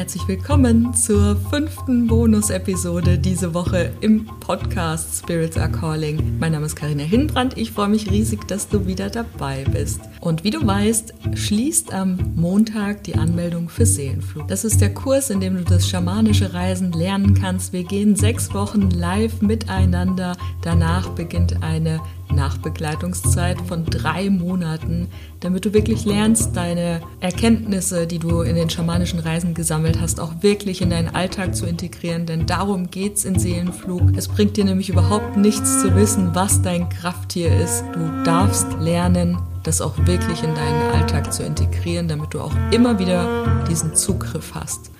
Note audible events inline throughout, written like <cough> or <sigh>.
herzlich willkommen zur fünften Bonus-Episode diese Woche im Podcast Spirits Are Calling. Mein Name ist Karina Hinbrand. Ich freue mich riesig, dass du wieder dabei bist. Und wie du weißt, schließt am Montag die Anmeldung für Seelenflug. Das ist der Kurs, in dem du das schamanische Reisen lernen kannst. Wir gehen sechs Wochen live miteinander. Danach beginnt eine Nachbegleitungszeit von drei Monaten, damit du wirklich lernst, deine Erkenntnisse, die du in den schamanischen Reisen gesammelt hast, auch wirklich in deinen Alltag zu integrieren. Denn darum geht's in Seelenflug. Es bringt dir nämlich überhaupt nichts zu wissen, was dein Krafttier ist. Du darfst lernen, das auch wirklich in deinen Alltag zu integrieren, damit du auch immer wieder diesen Zugriff hast.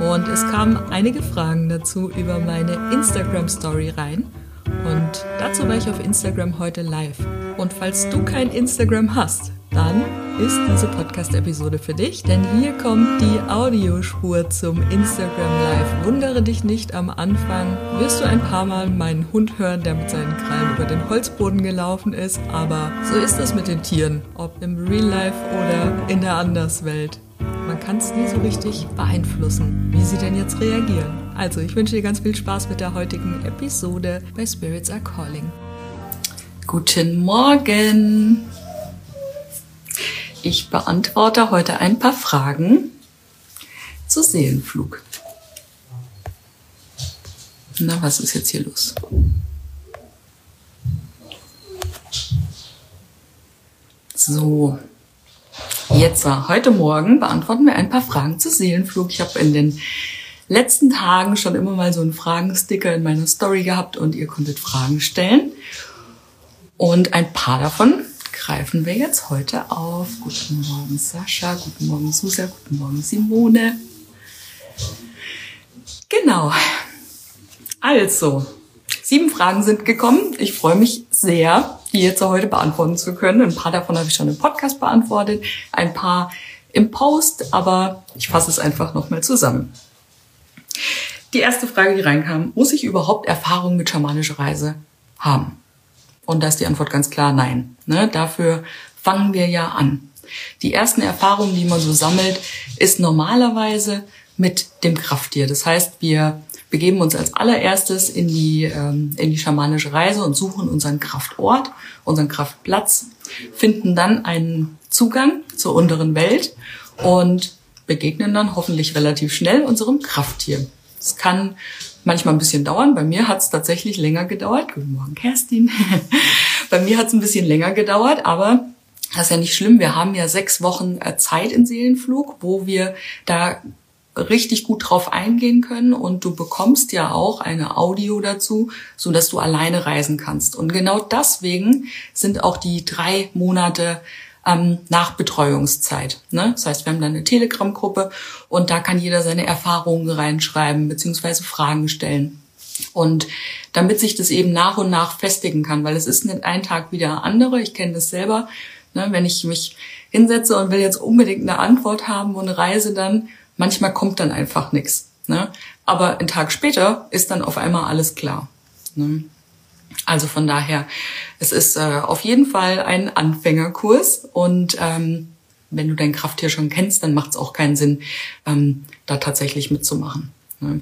Und es kamen einige Fragen dazu über meine Instagram Story rein. Und dazu war ich auf Instagram heute live. Und falls du kein Instagram hast, dann ist diese Podcast-Episode für dich, denn hier kommt die Audiospur zum Instagram Live. Wundere dich nicht, am Anfang wirst du ein paar Mal meinen Hund hören, der mit seinen Krallen über den Holzboden gelaufen ist, aber so ist das mit den Tieren, ob im Real Life oder in der Anderswelt. Man kann es nie so richtig beeinflussen, wie sie denn jetzt reagieren. Also, ich wünsche dir ganz viel Spaß mit der heutigen Episode bei Spirits Are Calling. Guten Morgen! Ich beantworte heute ein paar Fragen zu Seelenflug. Na, was ist jetzt hier los? So, jetzt heute Morgen beantworten wir ein paar Fragen zu Seelenflug. Ich habe in den letzten Tagen schon immer mal so einen Fragensticker in meiner Story gehabt und ihr konntet Fragen stellen. Und ein paar davon greifen wir jetzt heute auf. Guten Morgen Sascha, guten Morgen Susa, guten Morgen Simone. Genau. Also, sieben Fragen sind gekommen. Ich freue mich sehr, die jetzt heute beantworten zu können. Ein paar davon habe ich schon im Podcast beantwortet, ein paar im Post, aber ich fasse es einfach nochmal zusammen. Die erste Frage, die reinkam, muss ich überhaupt Erfahrung mit schamanischer Reise haben? Und da ist die Antwort ganz klar nein. Ne? Dafür fangen wir ja an. Die ersten Erfahrungen, die man so sammelt, ist normalerweise mit dem Krafttier. Das heißt, wir begeben uns als allererstes in die, ähm, in die schamanische Reise und suchen unseren Kraftort, unseren Kraftplatz, finden dann einen Zugang zur unteren Welt und begegnen dann hoffentlich relativ schnell unserem Krafttier. Es kann manchmal ein bisschen dauern. Bei mir hat es tatsächlich länger gedauert. Guten Morgen, Kerstin. <laughs> Bei mir hat es ein bisschen länger gedauert, aber das ist ja nicht schlimm. Wir haben ja sechs Wochen äh, Zeit in Seelenflug, wo wir da richtig gut drauf eingehen können und du bekommst ja auch eine Audio dazu, so dass du alleine reisen kannst. Und genau deswegen sind auch die drei Monate ähm, Nachbetreuungszeit. Ne? Das heißt, wir haben dann eine Telegram-Gruppe und da kann jeder seine Erfahrungen reinschreiben beziehungsweise Fragen stellen. Und damit sich das eben nach und nach festigen kann, weil es ist nicht ein Tag wie der andere, ich kenne das selber, ne? wenn ich mich hinsetze und will jetzt unbedingt eine Antwort haben und reise dann, manchmal kommt dann einfach nichts. Ne? Aber einen Tag später ist dann auf einmal alles klar. Ne? Also von daher, es ist äh, auf jeden Fall ein Anfängerkurs und ähm, wenn du dein Krafttier schon kennst, dann macht es auch keinen Sinn, ähm, da tatsächlich mitzumachen. Ne?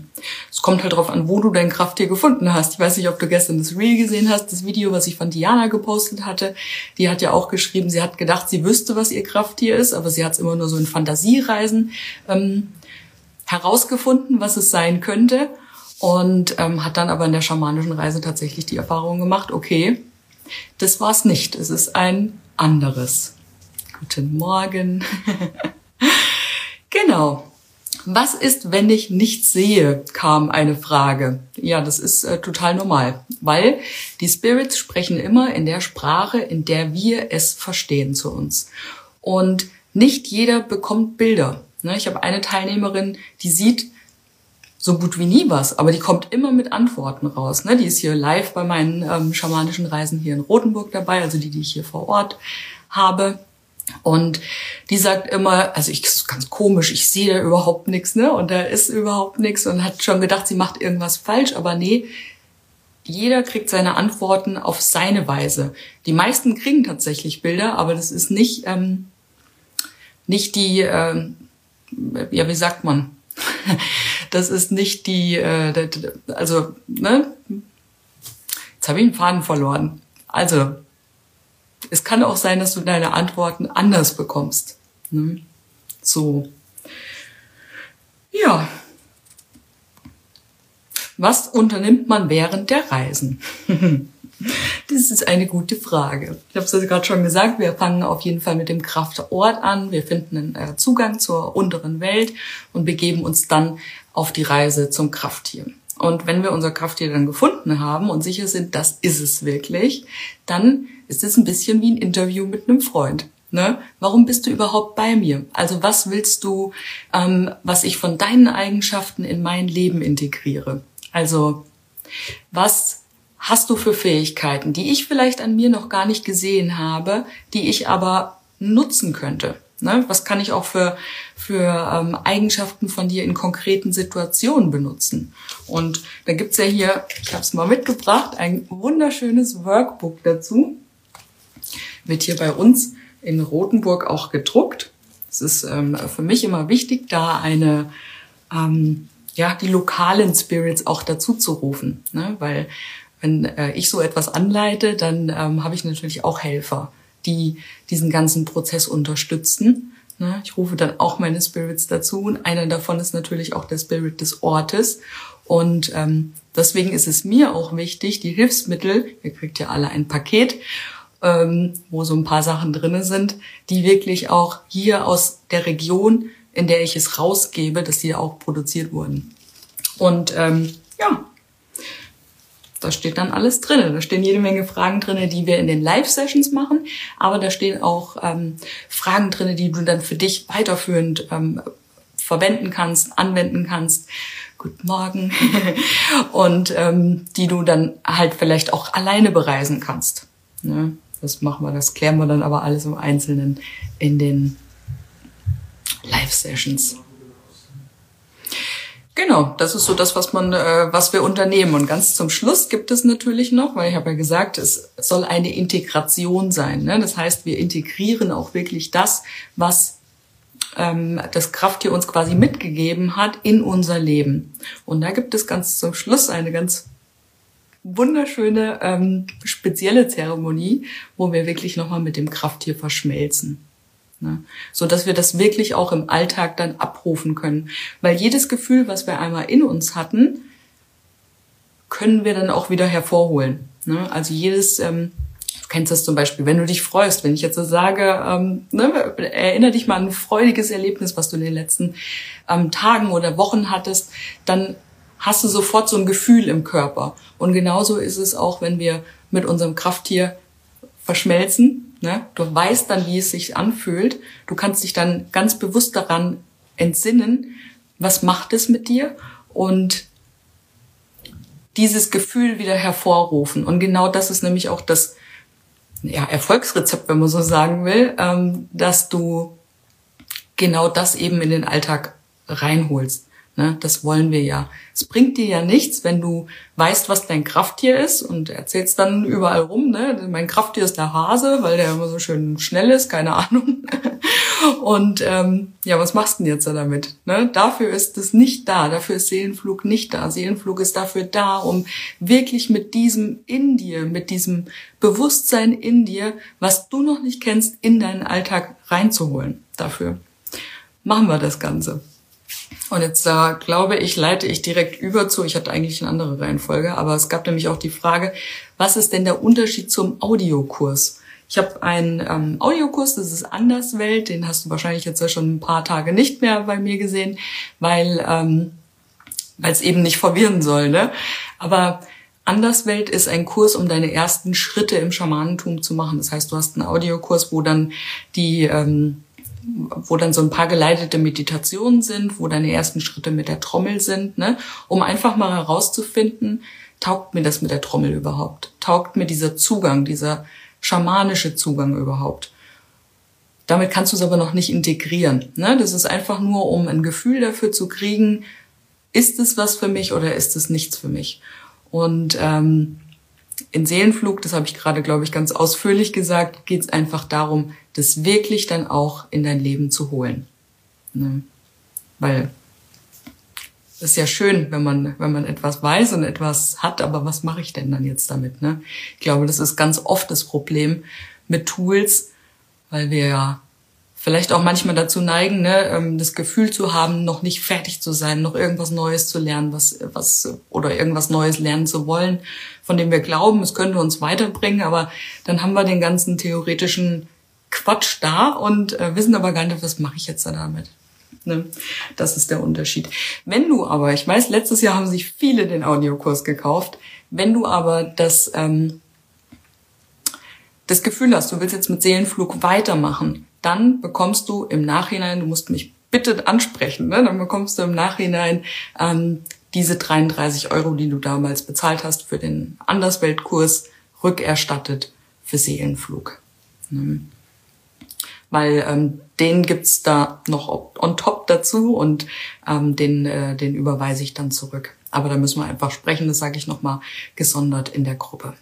Es kommt halt darauf an, wo du dein Krafttier gefunden hast. Ich weiß nicht, ob du gestern das Reel gesehen hast, das Video, was ich von Diana gepostet hatte. Die hat ja auch geschrieben, sie hat gedacht, sie wüsste, was ihr Krafttier ist, aber sie hat es immer nur so in Fantasiereisen ähm, herausgefunden, was es sein könnte und ähm, hat dann aber in der schamanischen Reise tatsächlich die Erfahrung gemacht, okay, das war's nicht, es ist ein anderes. Guten Morgen. <laughs> genau. Was ist, wenn ich nichts sehe? kam eine Frage. Ja, das ist äh, total normal, weil die Spirits sprechen immer in der Sprache, in der wir es verstehen zu uns. Und nicht jeder bekommt Bilder. Ne, ich habe eine Teilnehmerin, die sieht so gut wie nie was, aber die kommt immer mit Antworten raus. Ne? Die ist hier live bei meinen ähm, schamanischen Reisen hier in Rothenburg dabei, also die, die ich hier vor Ort habe. Und die sagt immer, also ich ist ganz komisch, ich sehe da überhaupt nichts, ne? Und da ist überhaupt nichts und hat schon gedacht, sie macht irgendwas falsch, aber nee, jeder kriegt seine Antworten auf seine Weise. Die meisten kriegen tatsächlich Bilder, aber das ist nicht ähm, nicht die, ähm, ja wie sagt man, Das ist nicht die, äh, also, ne? Jetzt habe ich einen Faden verloren. Also, es kann auch sein, dass du deine Antworten anders bekommst. Ne? So. Ja. Was unternimmt man während der Reisen? <laughs> Das ist eine gute Frage. Ich habe es also gerade schon gesagt, wir fangen auf jeden Fall mit dem Kraftort an. Wir finden einen äh, Zugang zur unteren Welt und begeben uns dann auf die Reise zum Krafttier. Und wenn wir unser Krafttier dann gefunden haben und sicher sind, das ist es wirklich, dann ist es ein bisschen wie ein Interview mit einem Freund. Ne? Warum bist du überhaupt bei mir? Also was willst du, ähm, was ich von deinen Eigenschaften in mein Leben integriere? Also was hast du für Fähigkeiten, die ich vielleicht an mir noch gar nicht gesehen habe, die ich aber nutzen könnte? Ne? Was kann ich auch für, für ähm, Eigenschaften von dir in konkreten Situationen benutzen? Und da gibt's ja hier, ich habe es mal mitgebracht, ein wunderschönes Workbook dazu. Wird hier bei uns in Rothenburg auch gedruckt. Es ist ähm, für mich immer wichtig, da eine ähm, ja die lokalen Spirits auch dazu zu rufen, ne? weil wenn äh, ich so etwas anleite, dann ähm, habe ich natürlich auch Helfer, die diesen ganzen Prozess unterstützen. Ne? Ich rufe dann auch meine Spirits dazu und einer davon ist natürlich auch der Spirit des Ortes. Und ähm, deswegen ist es mir auch wichtig, die Hilfsmittel, ihr kriegt ja alle ein Paket, ähm, wo so ein paar Sachen drinne sind, die wirklich auch hier aus der Region, in der ich es rausgebe, dass die auch produziert wurden. Und ähm, ja, da steht dann alles drin. Da stehen jede Menge Fragen drin, die wir in den Live-Sessions machen, aber da stehen auch ähm, Fragen drin, die du dann für dich weiterführend ähm, verwenden kannst, anwenden kannst. Guten Morgen. <laughs> und ähm, die du dann halt vielleicht auch alleine bereisen kannst. Ne? Das machen wir, das klären wir dann aber alles im Einzelnen in den Live-Sessions. Genau, das ist so das, was man, äh, was wir unternehmen. Und ganz zum Schluss gibt es natürlich noch, weil ich habe ja gesagt, es soll eine Integration sein. Ne? Das heißt, wir integrieren auch wirklich das, was ähm, das Krafttier uns quasi mitgegeben hat, in unser Leben. Und da gibt es ganz zum Schluss eine ganz wunderschöne ähm, spezielle Zeremonie, wo wir wirklich nochmal mit dem Krafttier verschmelzen. Ne? So dass wir das wirklich auch im Alltag dann abrufen können. Weil jedes Gefühl, was wir einmal in uns hatten, können wir dann auch wieder hervorholen. Ne? Also jedes, ähm, du kennst das zum Beispiel, wenn du dich freust, wenn ich jetzt so sage, ähm, ne, erinnere dich mal an ein freudiges Erlebnis, was du in den letzten ähm, Tagen oder Wochen hattest, dann hast du sofort so ein Gefühl im Körper. Und genauso ist es auch, wenn wir mit unserem Krafttier verschmelzen, Ne? Du weißt dann, wie es sich anfühlt. Du kannst dich dann ganz bewusst daran entsinnen, was macht es mit dir und dieses Gefühl wieder hervorrufen. Und genau das ist nämlich auch das ja, Erfolgsrezept, wenn man so sagen will, ähm, dass du genau das eben in den Alltag reinholst. Ne, das wollen wir ja. Es bringt dir ja nichts, wenn du weißt, was dein Krafttier ist und erzählst dann überall rum, ne? Mein Krafttier ist der Hase, weil der immer so schön schnell ist, keine Ahnung. <laughs> Und ähm, ja, was machst du denn jetzt damit? Ne? Dafür ist es nicht da, dafür ist Seelenflug nicht da. Seelenflug ist dafür da, um wirklich mit diesem in dir, mit diesem Bewusstsein in dir, was du noch nicht kennst, in deinen Alltag reinzuholen. Dafür machen wir das Ganze. Und jetzt äh, glaube ich, leite ich direkt über zu, ich hatte eigentlich eine andere Reihenfolge, aber es gab nämlich auch die Frage, was ist denn der Unterschied zum Audiokurs? Ich habe einen ähm, Audiokurs, das ist Anderswelt, den hast du wahrscheinlich jetzt ja schon ein paar Tage nicht mehr bei mir gesehen, weil ähm, es eben nicht verwirren soll. Ne? Aber Anderswelt ist ein Kurs, um deine ersten Schritte im Schamanentum zu machen. Das heißt, du hast einen Audiokurs, wo dann die ähm, wo dann so ein paar geleitete Meditationen sind, wo deine ersten Schritte mit der Trommel sind, ne? um einfach mal herauszufinden, taugt mir das mit der Trommel überhaupt? Taugt mir dieser Zugang, dieser schamanische Zugang überhaupt? Damit kannst du es aber noch nicht integrieren. Ne? Das ist einfach nur, um ein Gefühl dafür zu kriegen, ist es was für mich oder ist es nichts für mich? Und ähm, in Seelenflug, das habe ich gerade, glaube ich, ganz ausführlich gesagt, geht es einfach darum, das wirklich dann auch in dein Leben zu holen. Ne? Weil das ist ja schön, wenn man, wenn man etwas weiß und etwas hat, aber was mache ich denn dann jetzt damit? Ne? Ich glaube, das ist ganz oft das Problem mit Tools, weil wir ja vielleicht auch manchmal dazu neigen, ne, ähm, das Gefühl zu haben, noch nicht fertig zu sein, noch irgendwas Neues zu lernen, was, was oder irgendwas Neues lernen zu wollen, von dem wir glauben, es könnte uns weiterbringen, aber dann haben wir den ganzen theoretischen Quatsch da und äh, wissen aber gar nicht, was mache ich jetzt da damit. Ne? Das ist der Unterschied. Wenn du aber, ich weiß, letztes Jahr haben sich viele den Audiokurs gekauft, wenn du aber das, ähm, das Gefühl hast, du willst jetzt mit Seelenflug weitermachen, dann bekommst du im Nachhinein, du musst mich bitte ansprechen, ne? dann bekommst du im Nachhinein ähm, diese 33 Euro, die du damals bezahlt hast für den Andersweltkurs, rückerstattet für Seelenflug. Ne? Weil ähm, den gibt's da noch on top dazu und ähm, den, äh, den überweise ich dann zurück. Aber da müssen wir einfach sprechen, das sage ich nochmal gesondert in der Gruppe.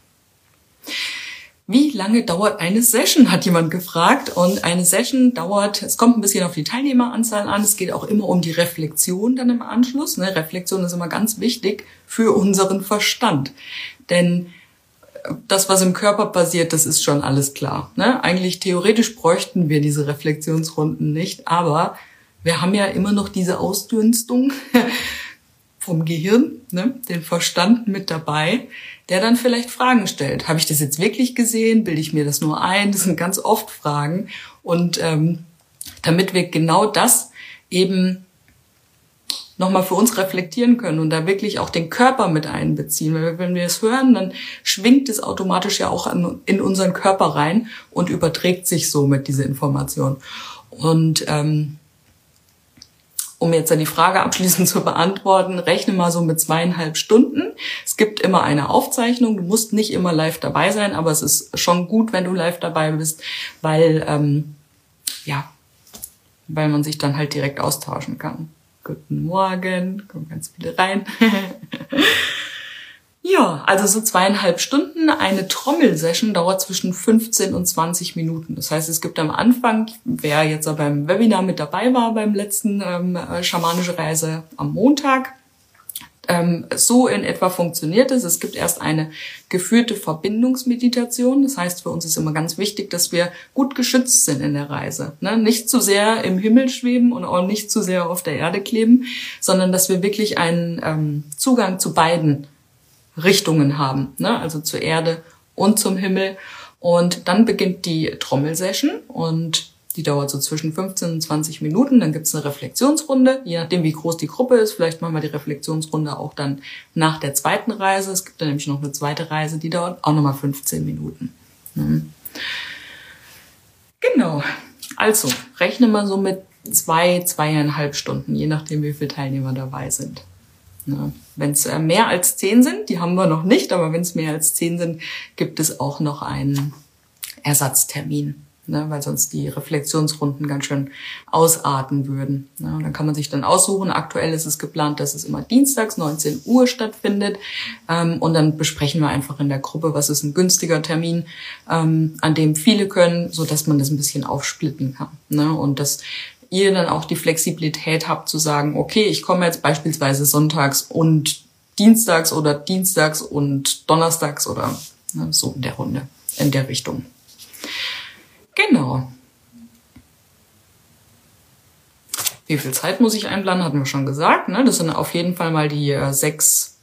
Wie lange dauert eine Session, hat jemand gefragt. Und eine Session dauert, es kommt ein bisschen auf die Teilnehmeranzahl an, es geht auch immer um die Reflexion dann im Anschluss. Ne? Reflexion ist immer ganz wichtig für unseren Verstand. Denn das, was im Körper passiert, das ist schon alles klar. Ne? Eigentlich theoretisch bräuchten wir diese Reflexionsrunden nicht, aber wir haben ja immer noch diese Ausdünstung <laughs> vom Gehirn, ne? den Verstand mit dabei, der dann vielleicht Fragen stellt. Habe ich das jetzt wirklich gesehen? Bilde ich mir das nur ein? Das sind ganz oft Fragen. Und ähm, damit wir genau das eben nochmal für uns reflektieren können und da wirklich auch den Körper mit einbeziehen. Weil wenn wir es hören, dann schwingt es automatisch ja auch in unseren Körper rein und überträgt sich somit diese Information. Und ähm, um jetzt dann die Frage abschließend <laughs> zu beantworten, rechne mal so mit zweieinhalb Stunden. Es gibt immer eine Aufzeichnung. Du musst nicht immer live dabei sein, aber es ist schon gut, wenn du live dabei bist, weil ähm, ja, weil man sich dann halt direkt austauschen kann. Guten Morgen, kommen ganz viele rein. <laughs> ja, also so zweieinhalb Stunden. Eine Trommelsession dauert zwischen 15 und 20 Minuten. Das heißt, es gibt am Anfang, wer jetzt beim Webinar mit dabei war, beim letzten ähm, schamanische Reise am Montag, ähm, so in etwa funktioniert es. Es gibt erst eine geführte Verbindungsmeditation. Das heißt, für uns ist immer ganz wichtig, dass wir gut geschützt sind in der Reise. Ne? Nicht zu sehr im Himmel schweben und auch nicht zu sehr auf der Erde kleben, sondern dass wir wirklich einen ähm, Zugang zu beiden Richtungen haben. Ne? Also zur Erde und zum Himmel. Und dann beginnt die Trommelsession und die dauert so zwischen 15 und 20 Minuten. Dann gibt's eine Reflexionsrunde. Je nachdem, wie groß die Gruppe ist, vielleicht machen wir die Reflexionsrunde auch dann nach der zweiten Reise. Es gibt dann nämlich noch eine zweite Reise, die dauert auch nochmal 15 Minuten. Mhm. Genau. Also, rechne mal so mit zwei, zweieinhalb Stunden, je nachdem, wie viele Teilnehmer dabei sind. Ja. Wenn es äh, mehr als zehn sind, die haben wir noch nicht, aber wenn es mehr als zehn sind, gibt es auch noch einen Ersatztermin ne, weil sonst die Reflexionsrunden ganz schön ausarten würden. Ne. Und dann kann man sich dann aussuchen. Aktuell ist es geplant, dass es immer dienstags 19 Uhr stattfindet. Ähm, und dann besprechen wir einfach in der Gruppe, was ist ein günstiger Termin, ähm, an dem viele können, so dass man das ein bisschen aufsplitten kann. Ne. Und dass ihr dann auch die Flexibilität habt zu sagen, okay, ich komme jetzt beispielsweise sonntags und dienstags oder dienstags und donnerstags oder ne, so in der Runde, in der Richtung. Genau. Wie viel Zeit muss ich einplanen, hatten wir schon gesagt. Ne? Das sind auf jeden Fall mal die äh, sechs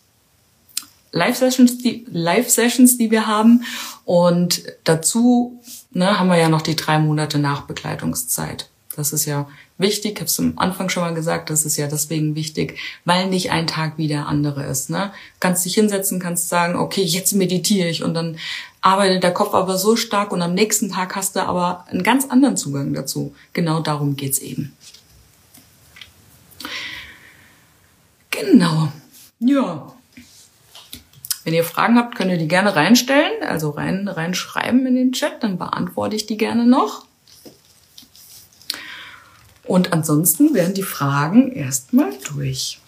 Live-Sessions, die, Live-Sessions, die wir haben. Und dazu ne, haben wir ja noch die drei Monate Nachbegleitungszeit. Das ist ja wichtig, ich habe es am Anfang schon mal gesagt, das ist ja deswegen wichtig, weil nicht ein Tag wie der andere ist. Ne? Kannst dich hinsetzen, kannst sagen, okay, jetzt meditiere ich und dann arbeitet der Kopf aber so stark und am nächsten Tag hast du aber einen ganz anderen Zugang dazu. Genau darum geht's eben. Genau. Ja. Wenn ihr Fragen habt, könnt ihr die gerne reinstellen, also rein, reinschreiben in den Chat, dann beantworte ich die gerne noch. Und ansonsten werden die Fragen erstmal durch.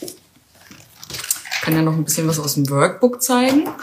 Ich kann ja noch ein bisschen was aus dem Workbook zeigen. <laughs>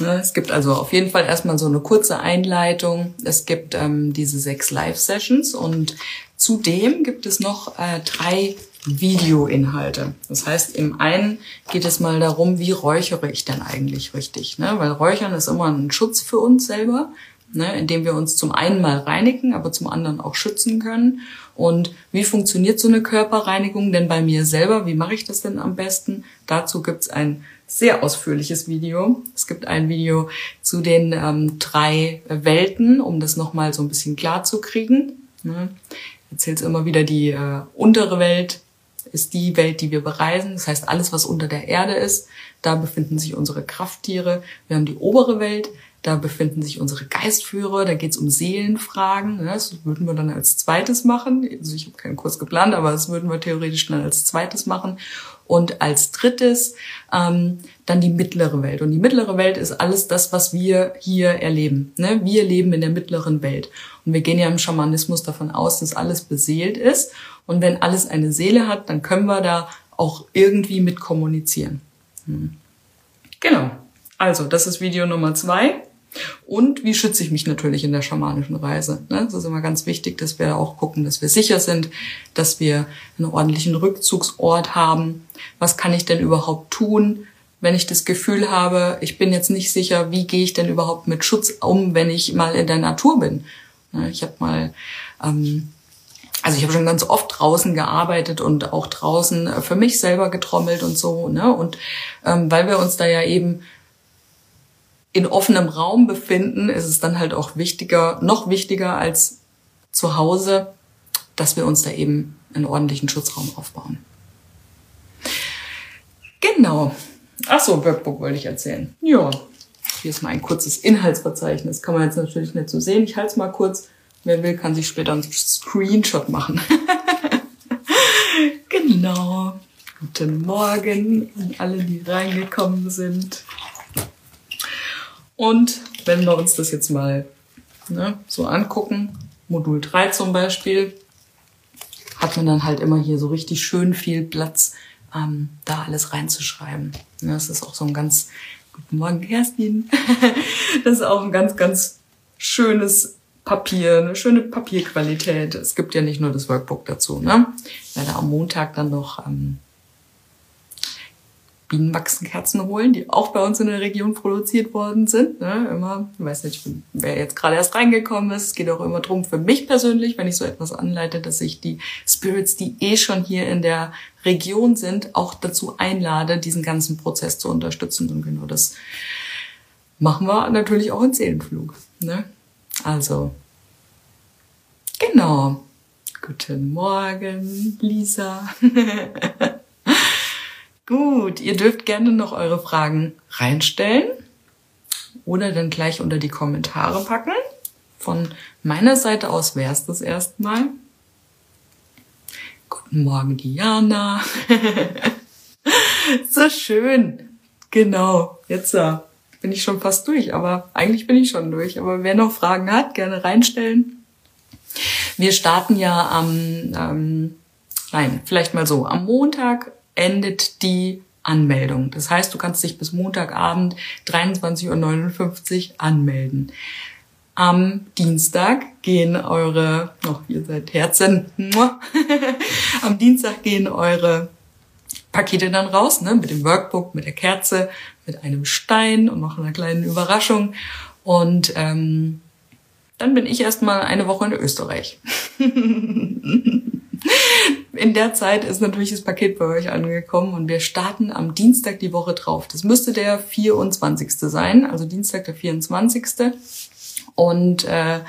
Es gibt also auf jeden Fall erstmal so eine kurze Einleitung. Es gibt ähm, diese sechs Live-Sessions und Zudem gibt es noch äh, drei Videoinhalte. Das heißt, im einen geht es mal darum, wie räuchere ich denn eigentlich richtig? Ne? Weil Räuchern ist immer ein Schutz für uns selber, ne? indem wir uns zum einen mal reinigen, aber zum anderen auch schützen können. Und wie funktioniert so eine Körperreinigung denn bei mir selber? Wie mache ich das denn am besten? Dazu gibt's ein sehr ausführliches Video. Es gibt ein Video zu den ähm, drei Welten, um das nochmal so ein bisschen klar zu kriegen. Ne? Erzählt immer wieder die äh, untere Welt, ist die Welt, die wir bereisen. Das heißt, alles, was unter der Erde ist, da befinden sich unsere Krafttiere. Wir haben die obere Welt, da befinden sich unsere Geistführer, da geht es um Seelenfragen. Das würden wir dann als zweites machen. Also ich habe keinen Kurs geplant, aber das würden wir theoretisch dann als zweites machen. Und als drittes ähm, dann die mittlere Welt. Und die mittlere Welt ist alles das, was wir hier erleben. Ne? Wir leben in der mittleren Welt. Und wir gehen ja im Schamanismus davon aus, dass alles beseelt ist. Und wenn alles eine Seele hat, dann können wir da auch irgendwie mit kommunizieren. Hm. Genau. Also, das ist Video Nummer zwei. Und wie schütze ich mich natürlich in der schamanischen Reise? Ne? Das ist immer ganz wichtig, dass wir auch gucken, dass wir sicher sind, dass wir einen ordentlichen Rückzugsort haben. Was kann ich denn überhaupt tun, wenn ich das Gefühl habe, ich bin jetzt nicht sicher, wie gehe ich denn überhaupt mit Schutz um, wenn ich mal in der Natur bin? Ne? Ich habe mal ähm, also ich habe schon ganz oft draußen gearbeitet und auch draußen für mich selber getrommelt und so. Ne? Und ähm, weil wir uns da ja eben in offenem Raum befinden, ist es dann halt auch wichtiger, noch wichtiger als zu Hause, dass wir uns da eben einen ordentlichen Schutzraum aufbauen. Genau. Ach so, Workbook wollte ich erzählen. Ja, hier ist mal ein kurzes Inhaltsverzeichnis. Kann man jetzt natürlich nicht so sehen. Ich halte es mal kurz. Wer will, kann sich später einen Screenshot machen. <laughs> genau. Guten Morgen an alle, die reingekommen sind. Und wenn wir uns das jetzt mal ne, so angucken, Modul 3 zum Beispiel, hat man dann halt immer hier so richtig schön viel Platz, ähm, da alles reinzuschreiben. Ja, das ist auch so ein ganz, guten Morgen Kerstin, <laughs> das ist auch ein ganz, ganz schönes Papier, eine schöne Papierqualität. Es gibt ja nicht nur das Workbook dazu. Ne? Werde am Montag dann noch ähm, Bienenwachsenkerzen holen, die auch bei uns in der Region produziert worden sind. Ne? Immer, ich weiß nicht, wer jetzt gerade erst reingekommen ist. Es geht auch immer drum für mich persönlich, wenn ich so etwas anleite, dass ich die Spirits, die eh schon hier in der Region sind, auch dazu einlade, diesen ganzen Prozess zu unterstützen. Und genau das machen wir natürlich auch in Seelenflug. Ne? Also, genau. Guten Morgen, Lisa. <laughs> Gut, ihr dürft gerne noch eure Fragen reinstellen oder dann gleich unter die Kommentare packen. Von meiner Seite aus wäre es das erstmal. Guten Morgen, Diana. <laughs> so schön. Genau, jetzt uh, bin ich schon fast durch, aber eigentlich bin ich schon durch. Aber wer noch Fragen hat, gerne reinstellen. Wir starten ja am, ähm, nein, vielleicht mal so, am Montag endet die Anmeldung. Das heißt, du kannst dich bis Montagabend 23.59 Uhr anmelden. Am Dienstag gehen eure, oh, ihr seid Herzen, <laughs> am Dienstag gehen eure Pakete dann raus, ne, mit dem Workbook, mit der Kerze, mit einem Stein und noch einer kleinen Überraschung. Und ähm, dann bin ich erstmal eine Woche in Österreich. <laughs> In der Zeit ist natürlich das Paket bei euch angekommen und wir starten am Dienstag die Woche drauf. Das müsste der 24. sein, also Dienstag der 24. Und äh,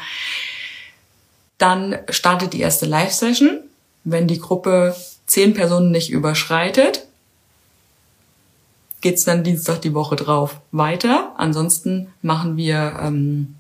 dann startet die erste Live-Session. Wenn die Gruppe zehn Personen nicht überschreitet, geht's dann Dienstag die Woche drauf weiter. Ansonsten machen wir, ähm,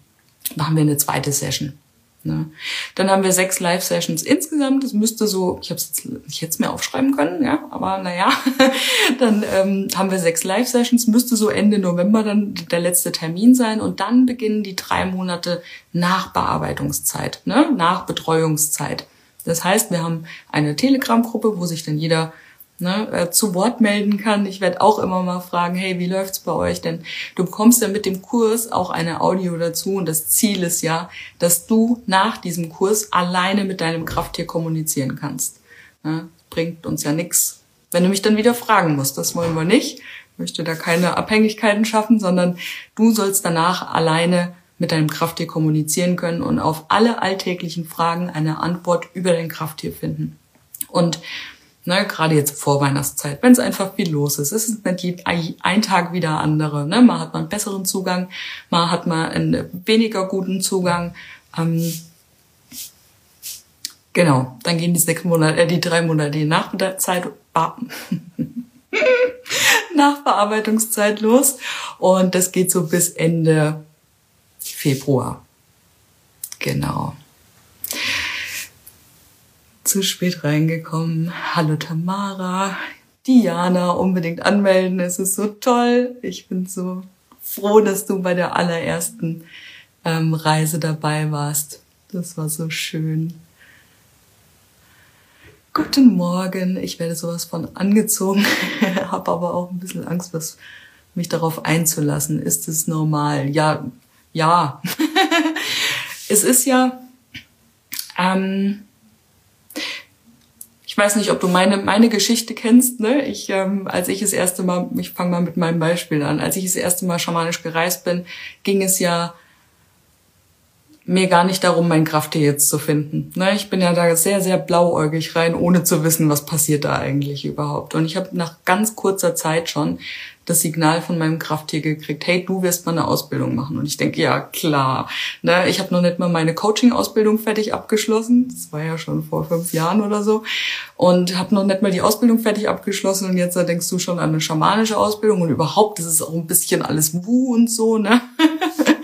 machen wir eine zweite Session. Ne? Dann haben wir sechs Live-Sessions insgesamt. Das müsste so, ich habe es jetzt, ich hätte es mir aufschreiben können, ja, aber naja. <laughs> dann ähm, haben wir sechs Live-Sessions, müsste so Ende November dann der letzte Termin sein und dann beginnen die drei Monate Nachbearbeitungszeit, ne? Nachbetreuungszeit. Das heißt, wir haben eine Telegram-Gruppe, wo sich dann jeder ne, äh, zu Wort melden kann. Ich werde auch immer mal fragen, hey, wie läuft's bei euch? Denn du bekommst ja mit dem Kurs auch eine Audio dazu und das Ziel ist ja, dass du nach diesem Kurs alleine mit deinem Krafttier kommunizieren kannst. Ne? Bringt uns ja nichts, wenn du mich dann wieder fragen musst. Das wollen wir nicht. Ich möchte da keine Abhängigkeiten schaffen, sondern du sollst danach alleine mit deinem Krafttier kommunizieren können und auf alle alltäglichen Fragen eine Antwort über dein Krafttier finden. Und Ne, gerade jetzt vor Weihnachtszeit, wenn es einfach viel los ist. Es ist nicht ein Tag wieder andere. Ne? Mal hat man einen besseren Zugang, mal hat man einen weniger guten Zugang. Ähm, genau, dann gehen die sechs Monate, äh, die drei Monate die Nachzeit, <laughs> Nachbearbeitungszeit los und das geht so bis Ende Februar. Genau zu spät reingekommen. Hallo Tamara, Diana, unbedingt anmelden. Es ist so toll. Ich bin so froh, dass du bei der allerersten ähm, Reise dabei warst. Das war so schön. Guten Morgen. Ich werde sowas von angezogen, <laughs> habe aber auch ein bisschen Angst, was mich darauf einzulassen. Ist es normal? Ja, ja. <laughs> es ist ja ähm, ich weiß nicht, ob du meine, meine Geschichte kennst, ne? Ich, ähm, als ich das erste Mal, ich fange mal mit meinem Beispiel an, als ich das erste Mal schamanisch gereist bin, ging es ja mir gar nicht darum, mein Krafttier jetzt zu finden. Ne? Ich bin ja da sehr, sehr blauäugig rein, ohne zu wissen, was passiert da eigentlich überhaupt. Und ich habe nach ganz kurzer Zeit schon das Signal von meinem Krafttier gekriegt, hey, du wirst mal eine Ausbildung machen. Und ich denke, ja, klar. Ne? Ich habe noch nicht mal meine Coaching-Ausbildung fertig abgeschlossen. Das war ja schon vor fünf Jahren oder so. Und habe noch nicht mal die Ausbildung fertig abgeschlossen. Und jetzt da denkst du schon an eine schamanische Ausbildung. Und überhaupt, das ist auch ein bisschen alles Wu und so. Ne? <laughs>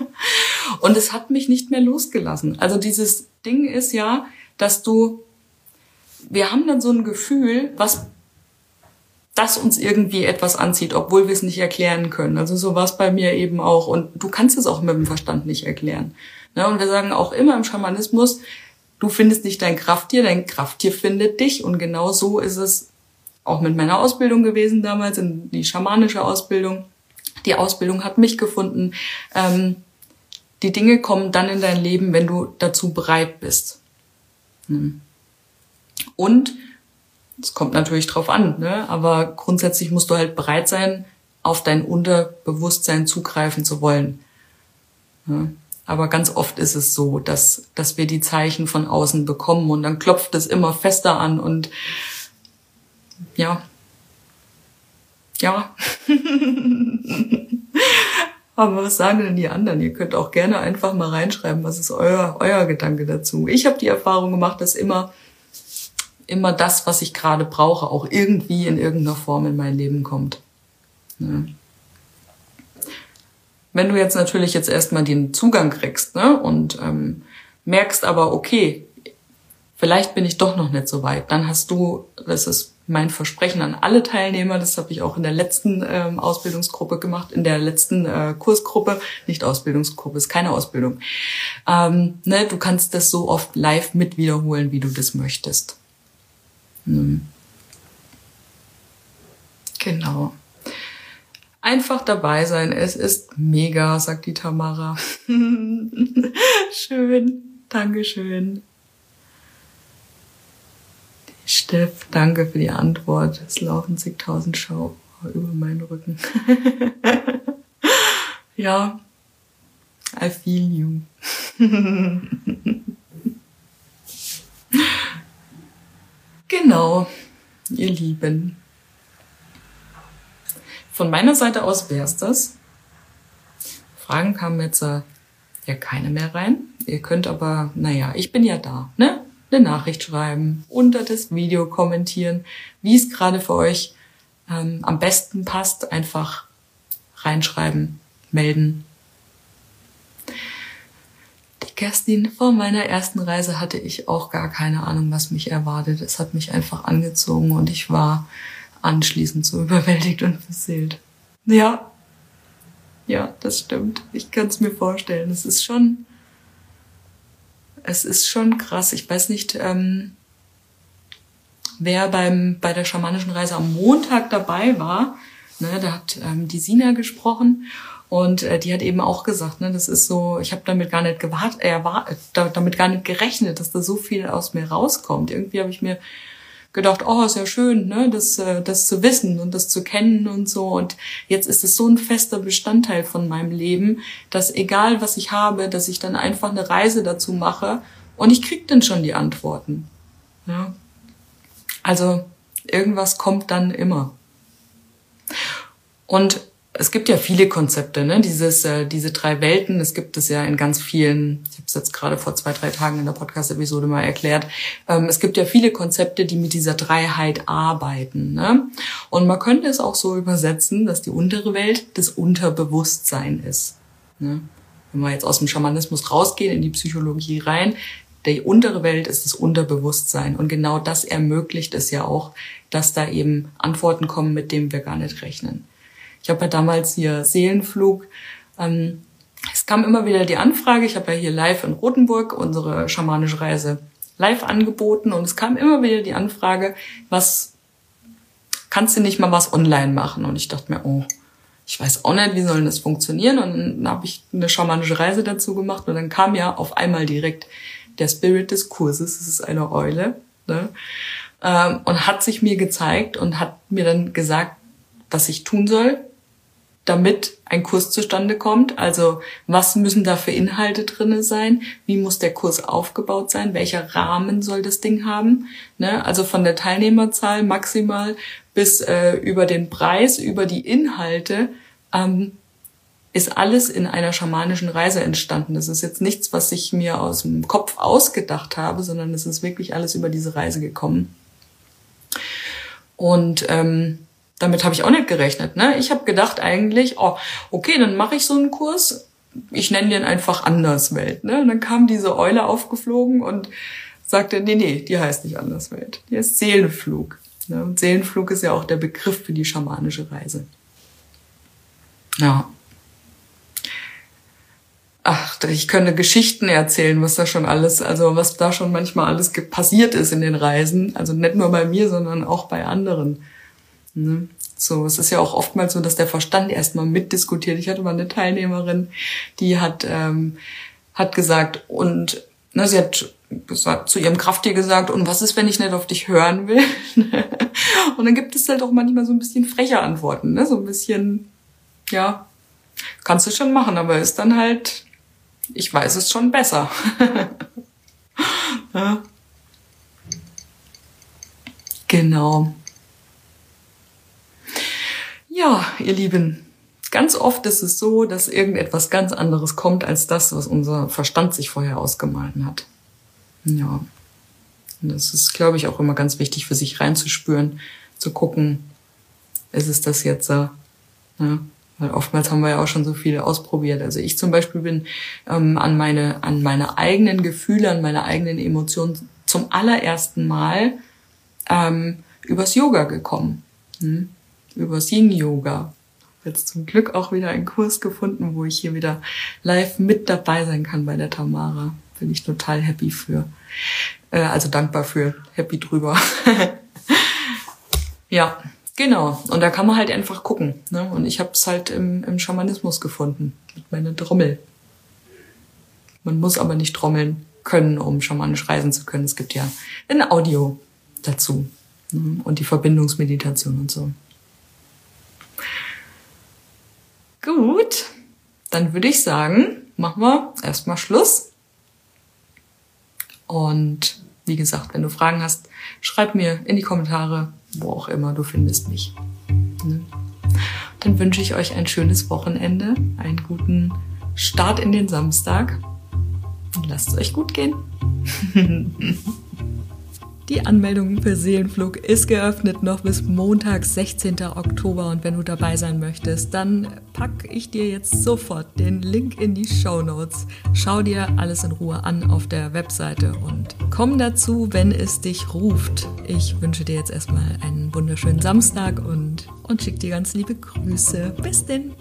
Und es hat mich nicht mehr losgelassen. Also dieses Ding ist ja, dass du, wir haben dann so ein Gefühl, was das uns irgendwie etwas anzieht, obwohl wir es nicht erklären können. Also so war es bei mir eben auch. Und du kannst es auch mit dem Verstand nicht erklären. Ne? Und wir sagen auch immer im Schamanismus, du findest nicht dein Krafttier, dein Krafttier findet dich. Und genau so ist es auch mit meiner Ausbildung gewesen damals, in die schamanische Ausbildung. Die Ausbildung hat mich gefunden. Ähm, die Dinge kommen dann in dein Leben, wenn du dazu bereit bist. Hm. Und es kommt natürlich drauf an, ne? aber grundsätzlich musst du halt bereit sein, auf dein Unterbewusstsein zugreifen zu wollen. Aber ganz oft ist es so, dass, dass wir die Zeichen von außen bekommen und dann klopft es immer fester an und ja. Ja. <laughs> Aber was sagen denn die anderen? Ihr könnt auch gerne einfach mal reinschreiben, was ist euer, euer Gedanke dazu. Ich habe die Erfahrung gemacht, dass immer, immer das, was ich gerade brauche, auch irgendwie in irgendeiner Form in mein Leben kommt. Ja. Wenn du jetzt natürlich jetzt erstmal den Zugang kriegst ne, und ähm, merkst aber, okay, vielleicht bin ich doch noch nicht so weit, dann hast du, das ist mein Versprechen an alle Teilnehmer, das habe ich auch in der letzten ähm, Ausbildungsgruppe gemacht, in der letzten äh, Kursgruppe, nicht Ausbildungsgruppe, ist keine Ausbildung. Ähm, ne, du kannst das so oft live mit wiederholen, wie du das möchtest. Hm. Genau. Einfach dabei sein. Es ist mega, sagt die Tamara. <laughs> <laughs> Schön. Dankeschön. Steff, danke für die Antwort. Es laufen zigtausend Schau über meinen Rücken. <laughs> ja, I feel you. <laughs> genau, ihr Lieben. Von meiner Seite aus wär's das. Fragen kamen jetzt äh, ja keine mehr rein. Ihr könnt aber, naja, ich bin ja da, ne? Eine Nachricht schreiben, unter das Video kommentieren, wie es gerade für euch ähm, am besten passt. Einfach reinschreiben, melden. Die Kerstin, vor meiner ersten Reise hatte ich auch gar keine Ahnung, was mich erwartet. Es hat mich einfach angezogen und ich war anschließend so <laughs> überwältigt und beseelt. Ja, ja, das stimmt. Ich kann es mir vorstellen. Es ist schon es ist schon krass. Ich weiß nicht, ähm, wer beim, bei der schamanischen Reise am Montag dabei war, ne, da hat ähm, die Sina gesprochen und äh, die hat eben auch gesagt, ne, das ist so, ich habe damit gar nicht gewartet, äh, damit gar nicht gerechnet, dass da so viel aus mir rauskommt. Irgendwie habe ich mir gedacht, oh, ist ja schön, ne, das, äh, das zu wissen und das zu kennen und so. Und jetzt ist es so ein fester Bestandteil von meinem Leben, dass egal was ich habe, dass ich dann einfach eine Reise dazu mache und ich krieg dann schon die Antworten. Ja. Also irgendwas kommt dann immer. Und es gibt ja viele Konzepte, ne? Dieses, äh, diese drei Welten, es gibt es ja in ganz vielen, ich habe es jetzt gerade vor zwei, drei Tagen in der Podcast-Episode mal erklärt, ähm, es gibt ja viele Konzepte, die mit dieser Dreiheit arbeiten. Ne? Und man könnte es auch so übersetzen, dass die untere Welt das Unterbewusstsein ist. Ne? Wenn wir jetzt aus dem Schamanismus rausgehen, in die Psychologie rein, die untere Welt ist das Unterbewusstsein. Und genau das ermöglicht es ja auch, dass da eben Antworten kommen, mit denen wir gar nicht rechnen. Ich habe ja damals hier Seelenflug. Ähm, es kam immer wieder die Anfrage, ich habe ja hier live in Rothenburg unsere schamanische Reise live angeboten und es kam immer wieder die Anfrage, was kannst du nicht mal was online machen? Und ich dachte mir, oh, ich weiß auch nicht, wie soll das funktionieren? Und dann habe ich eine schamanische Reise dazu gemacht und dann kam ja auf einmal direkt der Spirit des Kurses, das ist eine Eule, ne? ähm, und hat sich mir gezeigt und hat mir dann gesagt, was ich tun soll, damit ein Kurs zustande kommt. Also was müssen da für Inhalte drinne sein? Wie muss der Kurs aufgebaut sein? Welcher Rahmen soll das Ding haben? Ne? Also von der Teilnehmerzahl maximal bis äh, über den Preis, über die Inhalte. Ähm, ist alles in einer schamanischen Reise entstanden. Das ist jetzt nichts, was ich mir aus dem Kopf ausgedacht habe, sondern es ist wirklich alles über diese Reise gekommen. Und ähm, damit habe ich auch nicht gerechnet. Ne? Ich habe gedacht eigentlich, oh, okay, dann mache ich so einen Kurs. Ich nenne den einfach Anderswelt. Ne? Und dann kam diese Eule aufgeflogen und sagte, nee, nee, die heißt nicht Anderswelt. Die heißt Seelenflug. Ne? Und Seelenflug ist ja auch der Begriff für die schamanische Reise. Ja. Ach, ich könnte Geschichten erzählen, was da schon alles, also was da schon manchmal alles passiert ist in den Reisen. Also nicht nur bei mir, sondern auch bei anderen. Ne? So, es ist ja auch oftmals so, dass der Verstand erstmal mitdiskutiert. Ich hatte mal eine Teilnehmerin, die hat, ähm, hat gesagt, und ne, sie hat gesagt, zu ihrem Krafttier gesagt, und was ist, wenn ich nicht auf dich hören will? <laughs> und dann gibt es halt auch manchmal so ein bisschen freche Antworten, ne? so ein bisschen, ja, kannst du schon machen, aber ist dann halt, ich weiß es schon besser. <laughs> ja. Genau. Ja, ihr Lieben, ganz oft ist es so, dass irgendetwas ganz anderes kommt als das, was unser Verstand sich vorher ausgemalt hat. Ja. Und das ist, glaube ich, auch immer ganz wichtig für sich reinzuspüren, zu gucken, ist es das jetzt so? Ja. Weil oftmals haben wir ja auch schon so viele ausprobiert. Also ich zum Beispiel bin ähm, an meine, an meine eigenen Gefühle, an meine eigenen Emotionen zum allerersten Mal ähm, übers Yoga gekommen. Hm? Über Yin Yoga. Jetzt zum Glück auch wieder einen Kurs gefunden, wo ich hier wieder live mit dabei sein kann bei der Tamara. Bin ich total happy für. Äh, also dankbar für, happy drüber. <laughs> ja, genau. Und da kann man halt einfach gucken. Ne? Und ich habe es halt im, im Schamanismus gefunden, mit meiner Trommel. Man muss aber nicht trommeln können, um schamanisch reisen zu können. Es gibt ja ein Audio dazu ne? und die Verbindungsmeditation und so. Gut, dann würde ich sagen, machen wir erstmal Schluss. Und wie gesagt, wenn du Fragen hast, schreib mir in die Kommentare, wo auch immer du findest mich. Ne? Dann wünsche ich euch ein schönes Wochenende, einen guten Start in den Samstag und lasst es euch gut gehen. <laughs> Die Anmeldung für Seelenflug ist geöffnet noch bis Montag, 16. Oktober. Und wenn du dabei sein möchtest, dann packe ich dir jetzt sofort den Link in die Show Notes. Schau dir alles in Ruhe an auf der Webseite und komm dazu, wenn es dich ruft. Ich wünsche dir jetzt erstmal einen wunderschönen Samstag und, und schick dir ganz liebe Grüße. Bis denn!